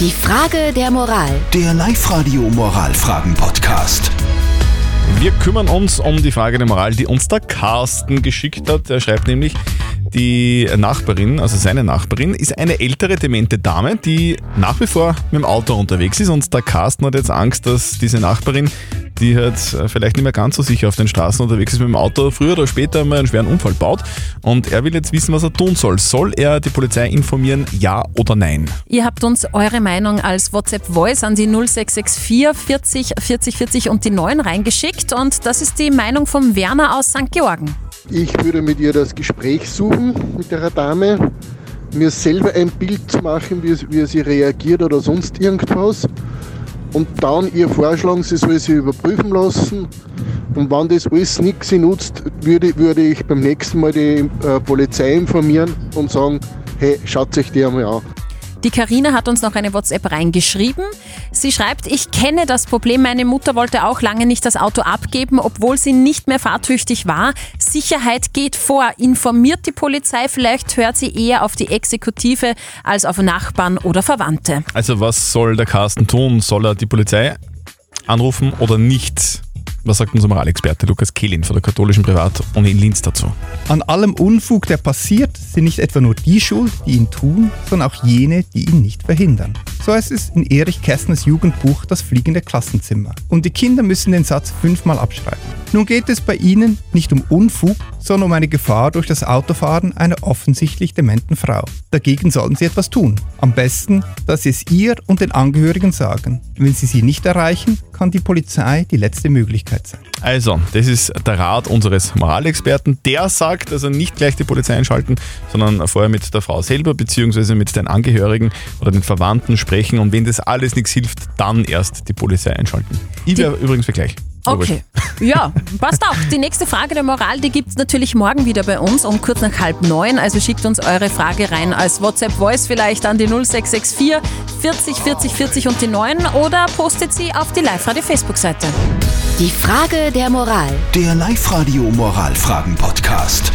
Die Frage der Moral. Der Live-Radio Moralfragen-Podcast. Wir kümmern uns um die Frage der Moral, die uns der Carsten geschickt hat. Er schreibt nämlich, die Nachbarin, also seine Nachbarin, ist eine ältere, demente Dame, die nach wie vor mit dem Auto unterwegs ist. Und der Carsten hat jetzt Angst, dass diese Nachbarin, die halt vielleicht nicht mehr ganz so sicher auf den Straßen unterwegs ist mit dem Auto, früher oder später mal einen schweren Unfall baut. Und er will jetzt wissen, was er tun soll. Soll er die Polizei informieren, ja oder nein? Ihr habt uns eure Meinung als WhatsApp-Voice an die 0664 40 40 40 und die 9 reingeschickt. Und das ist die Meinung von Werner aus St. Georgen. Ich würde mit ihr das Gespräch suchen, mit der Dame, mir selber ein Bild zu machen, wie, wie sie reagiert oder sonst irgendwas. Und dann ihr vorschlagen, sie soll sich überprüfen lassen. Und wenn das alles nichts nutzt, würde, würde ich beim nächsten Mal die äh, Polizei informieren und sagen, hey, schaut euch die einmal an. Die Karina hat uns noch eine WhatsApp reingeschrieben. Sie schreibt, ich kenne das Problem, meine Mutter wollte auch lange nicht das Auto abgeben, obwohl sie nicht mehr fahrtüchtig war. Sicherheit geht vor. Informiert die Polizei, vielleicht hört sie eher auf die Exekutive als auf Nachbarn oder Verwandte. Also was soll der Carsten tun? Soll er die Polizei anrufen oder nicht? Was sagt unser Moralexperte Lukas Kehlin von der katholischen Privatuni in Linz dazu? An allem Unfug, der passiert, sind nicht etwa nur die schuld, die ihn tun, sondern auch jene, die ihn nicht verhindern. So heißt es in Erich Kästners Jugendbuch Das fliegende Klassenzimmer. Und die Kinder müssen den Satz fünfmal abschreiben. Nun geht es bei ihnen nicht um Unfug, sondern um eine Gefahr durch das Autofahren einer offensichtlich dementen Frau. Dagegen sollten sie etwas tun. Am besten, dass sie es ihr und den Angehörigen sagen. Wenn sie sie nicht erreichen, kann die Polizei die letzte Möglichkeit sein. Also, das ist der Rat unseres Moralexperten. Der sagt, also nicht gleich die Polizei einschalten, sondern vorher mit der Frau selber bzw. mit den Angehörigen oder den Verwandten sprechen und wenn das alles nichts hilft, dann erst die Polizei einschalten. Ich wäre übrigens für gleich. Okay. Ja, passt auch. Die nächste Frage der Moral, die gibt es natürlich morgen wieder bei uns um kurz nach halb neun. Also schickt uns eure Frage rein als WhatsApp-Voice vielleicht an die 0664 40 40 40 und die 9 oder postet sie auf die Live-Radio-Facebook-Seite. Die Frage der Moral. Der Live-Radio Moralfragen-Podcast.